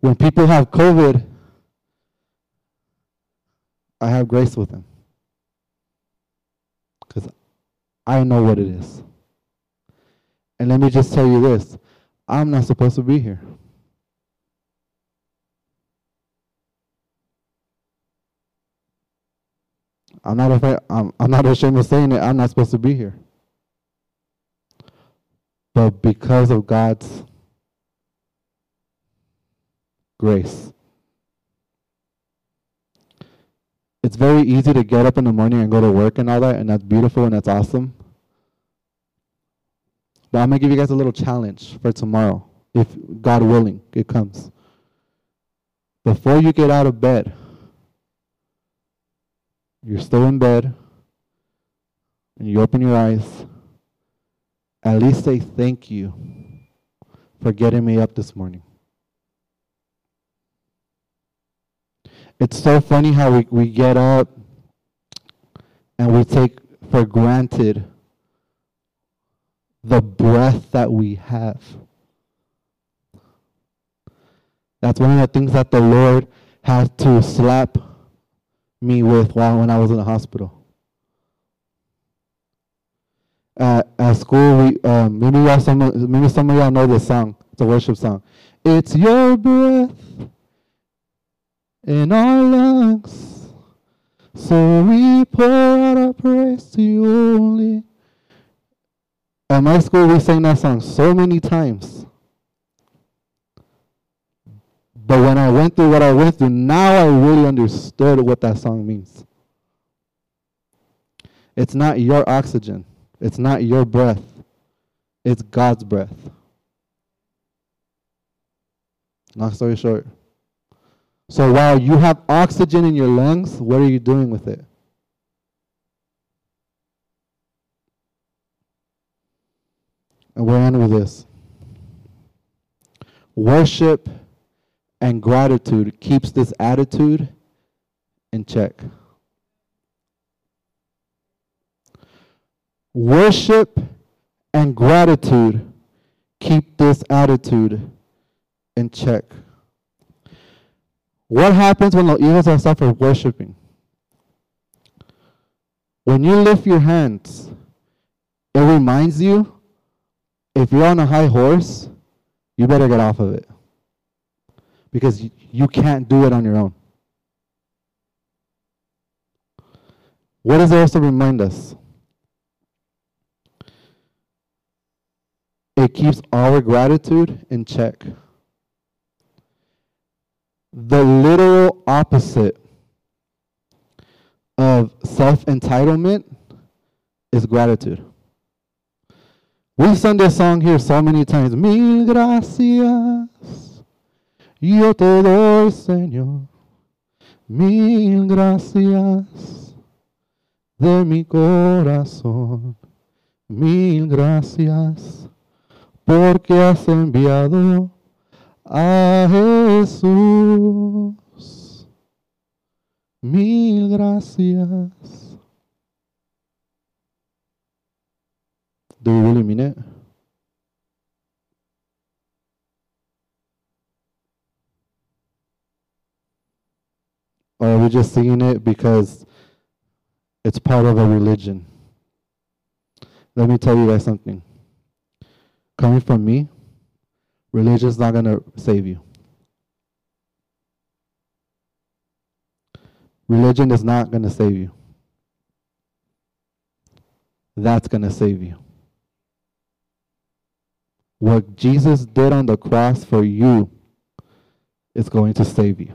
When people have COVID, I have grace with them. Because I know what it is. And let me just tell you this I'm not supposed to be here. I'm not afraid, I'm, I'm not ashamed of saying it. I'm not supposed to be here. But because of God's grace, it's very easy to get up in the morning and go to work and all that, and that's beautiful and that's awesome. But I'm going to give you guys a little challenge for tomorrow, if God willing, it comes. Before you get out of bed, you're still in bed, and you open your eyes, at least say thank you for getting me up this morning. It's so funny how we, we get up and we take for granted the breath that we have. That's one of the things that the Lord had to slap me with while when I was in the hospital. At, at school, we um, maybe y'all some maybe some of y'all know this song. It's a worship song. It's your breath in our lungs, so we pour out our praise to you only. At my school, we sang that song so many times. But when I went through what I went through, now I really understood what that song means. It's not your oxygen, it's not your breath, it's God's breath. Long story short. So while you have oxygen in your lungs, what are you doing with it? And we'll end with this. Worship and gratitude keeps this attitude in check. Worship and gratitude keep this attitude in check. What happens when the eagles are suffer worshiping? When you lift your hands, it reminds you if you're on a high horse, you better get off of it because you can't do it on your own. What does it also remind us? It keeps our gratitude in check. The literal opposite of self entitlement is gratitude. We've sung this song here so many times. Mil gracias. Yo te doy, Señor, mil gracias de mi corazón. Mil gracias porque has enviado a Jesús. Mil gracias. Do you really mean it? Or are we just singing it because it's part of a religion? Let me tell you guys something. Coming from me, religion is not going to save you. Religion is not going to save you. That's going to save you. What Jesus did on the cross for you is going to save you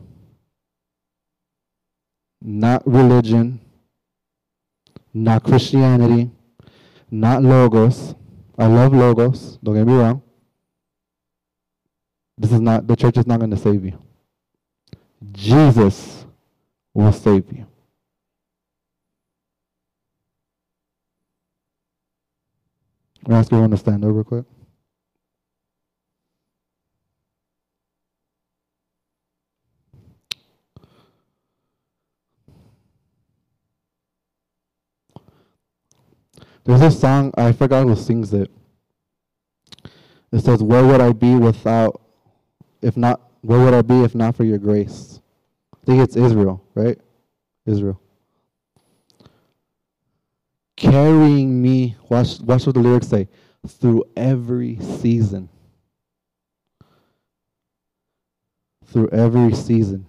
not religion, not Christianity, not logos. I love logos, don't get me wrong. This is not, the church is not going to save you. Jesus will save you. i ask everyone to stand over quick. There's a song, I forgot who sings it. It says, Where would I be without, if not, where would I be if not for your grace? I think it's Israel, right? Israel. Carrying me, watch, watch what the lyrics say, through every season. Through every season.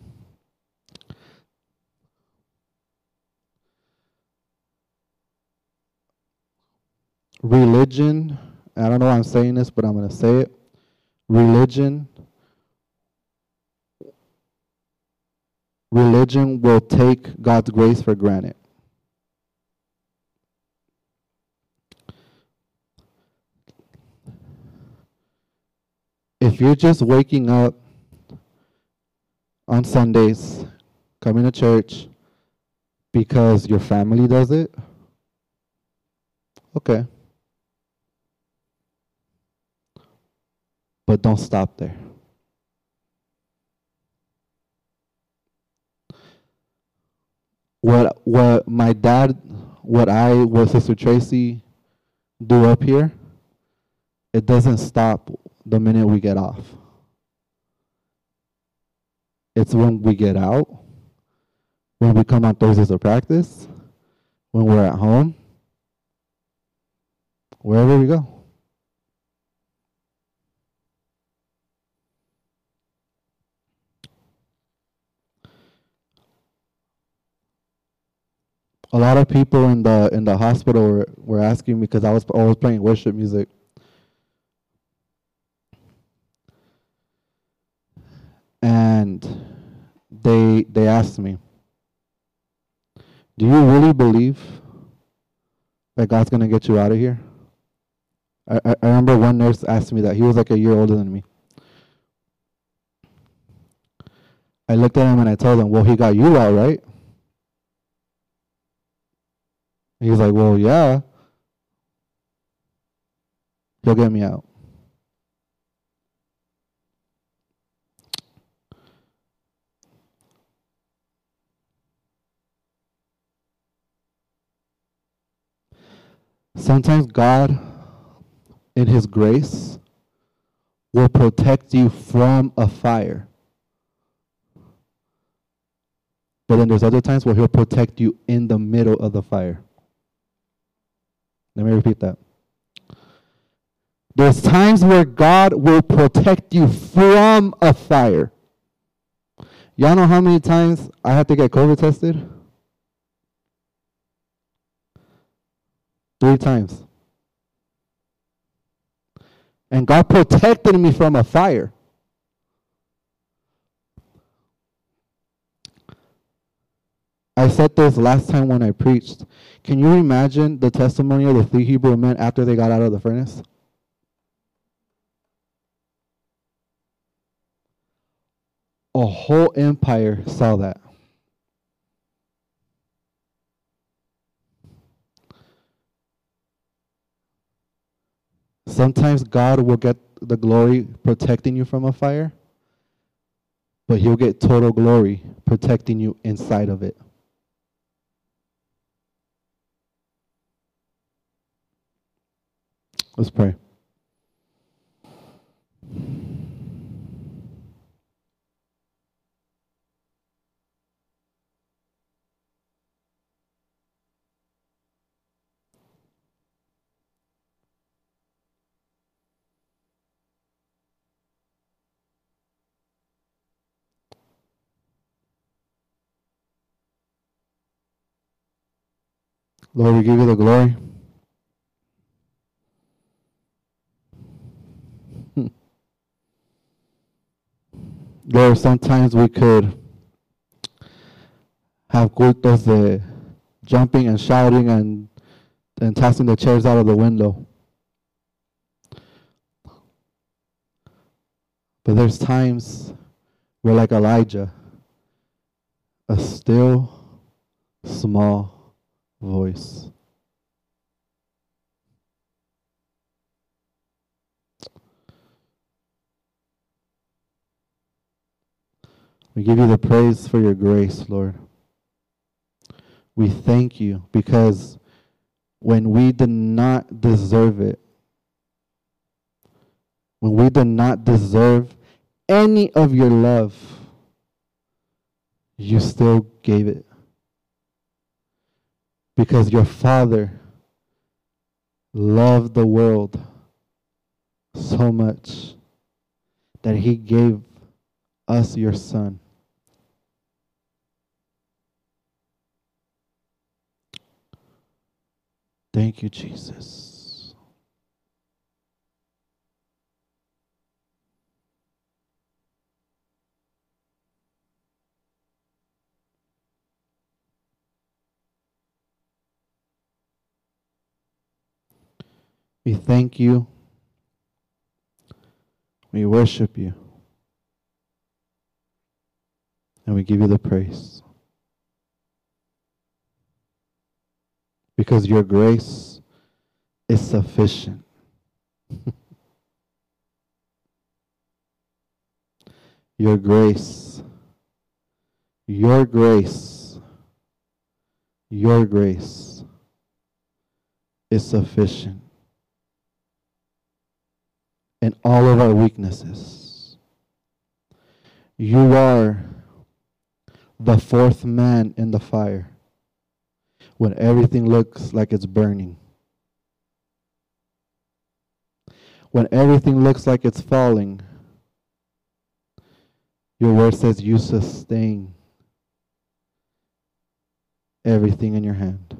Religion, I don't know why I'm saying this, but I'm going to say it. Religion religion will take God's grace for granted. If you're just waking up on Sundays, coming to church because your family does it, okay. But don't stop there. What what my dad, what I, what Sister Tracy do up here, it doesn't stop the minute we get off. It's when we get out, when we come on Thursdays to practice, when we're at home, wherever we go. A lot of people in the in the hospital were, were asking me because I was always playing worship music. And they they asked me, "Do you really believe that God's gonna get you out of here?" I, I remember one nurse asked me that. He was like a year older than me. I looked at him and I told him, "Well, he got you out, right?" He's like, well, yeah. He'll get me out. Sometimes God, in His grace, will protect you from a fire. But then there's other times where He'll protect you in the middle of the fire. Let me repeat that. There's times where God will protect you from a fire. Y'all know how many times I had to get COVID tested? Three times. And God protected me from a fire. I said this last time when I preached. Can you imagine the testimony of the three Hebrew men after they got out of the furnace? A whole empire saw that. Sometimes God will get the glory protecting you from a fire, but He'll get total glory protecting you inside of it. Let's pray. Lord, we give you the glory. Lord, sometimes we could have cultos de jumping and shouting and, and tossing the chairs out of the window. But there's times where, like Elijah, a still, small voice We give you the praise for your grace, Lord. We thank you because when we did not deserve it, when we did not deserve any of your love, you still gave it. Because your Father loved the world so much that He gave us your Son. Thank you, Jesus. We thank you. We worship you. And we give you the praise. Because your grace is sufficient. your grace, your grace, your grace is sufficient in all of our weaknesses. You are the fourth man in the fire when everything looks like it's burning. When everything looks like it's falling, your word says you sustain everything in your hand.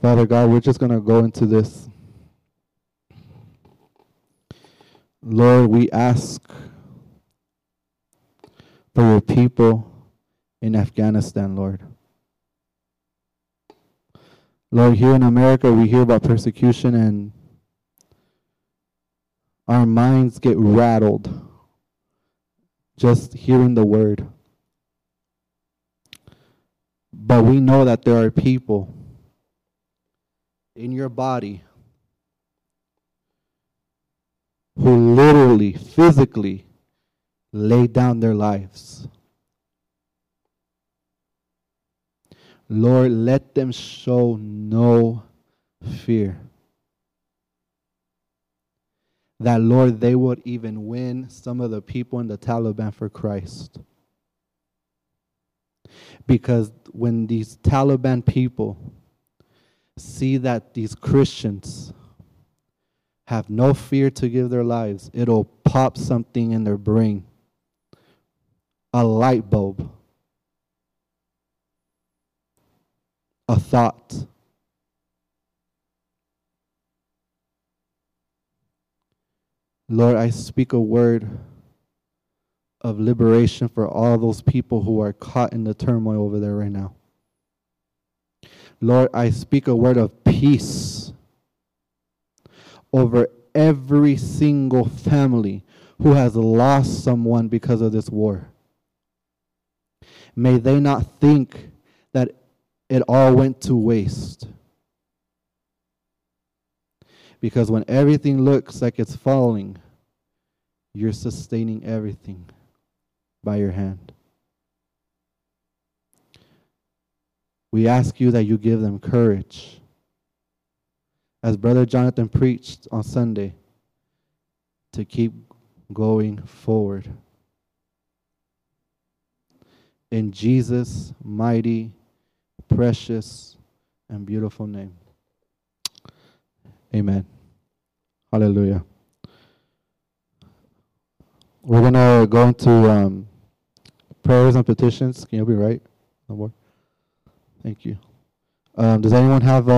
Father God, we're just going to go into this. Lord, we ask for your people in Afghanistan, Lord. Lord, here in America, we hear about persecution and our minds get rattled just hearing the word. But we know that there are people in your body who literally, physically lay down their lives. Lord, let them show no fear. That, Lord, they would even win some of the people in the Taliban for Christ. Because when these Taliban people see that these Christians have no fear to give their lives, it'll pop something in their brain a light bulb, a thought. Lord, I speak a word of liberation for all those people who are caught in the turmoil over there right now. Lord, I speak a word of peace over every single family who has lost someone because of this war. May they not think that it all went to waste. Because when everything looks like it's falling, you're sustaining everything by your hand. We ask you that you give them courage. As Brother Jonathan preached on Sunday, to keep going forward. In Jesus' mighty, precious, and beautiful name. Amen. Hallelujah. We're going to go into um, prayers and petitions. Can you be right? No more. Thank you. Um, does anyone have a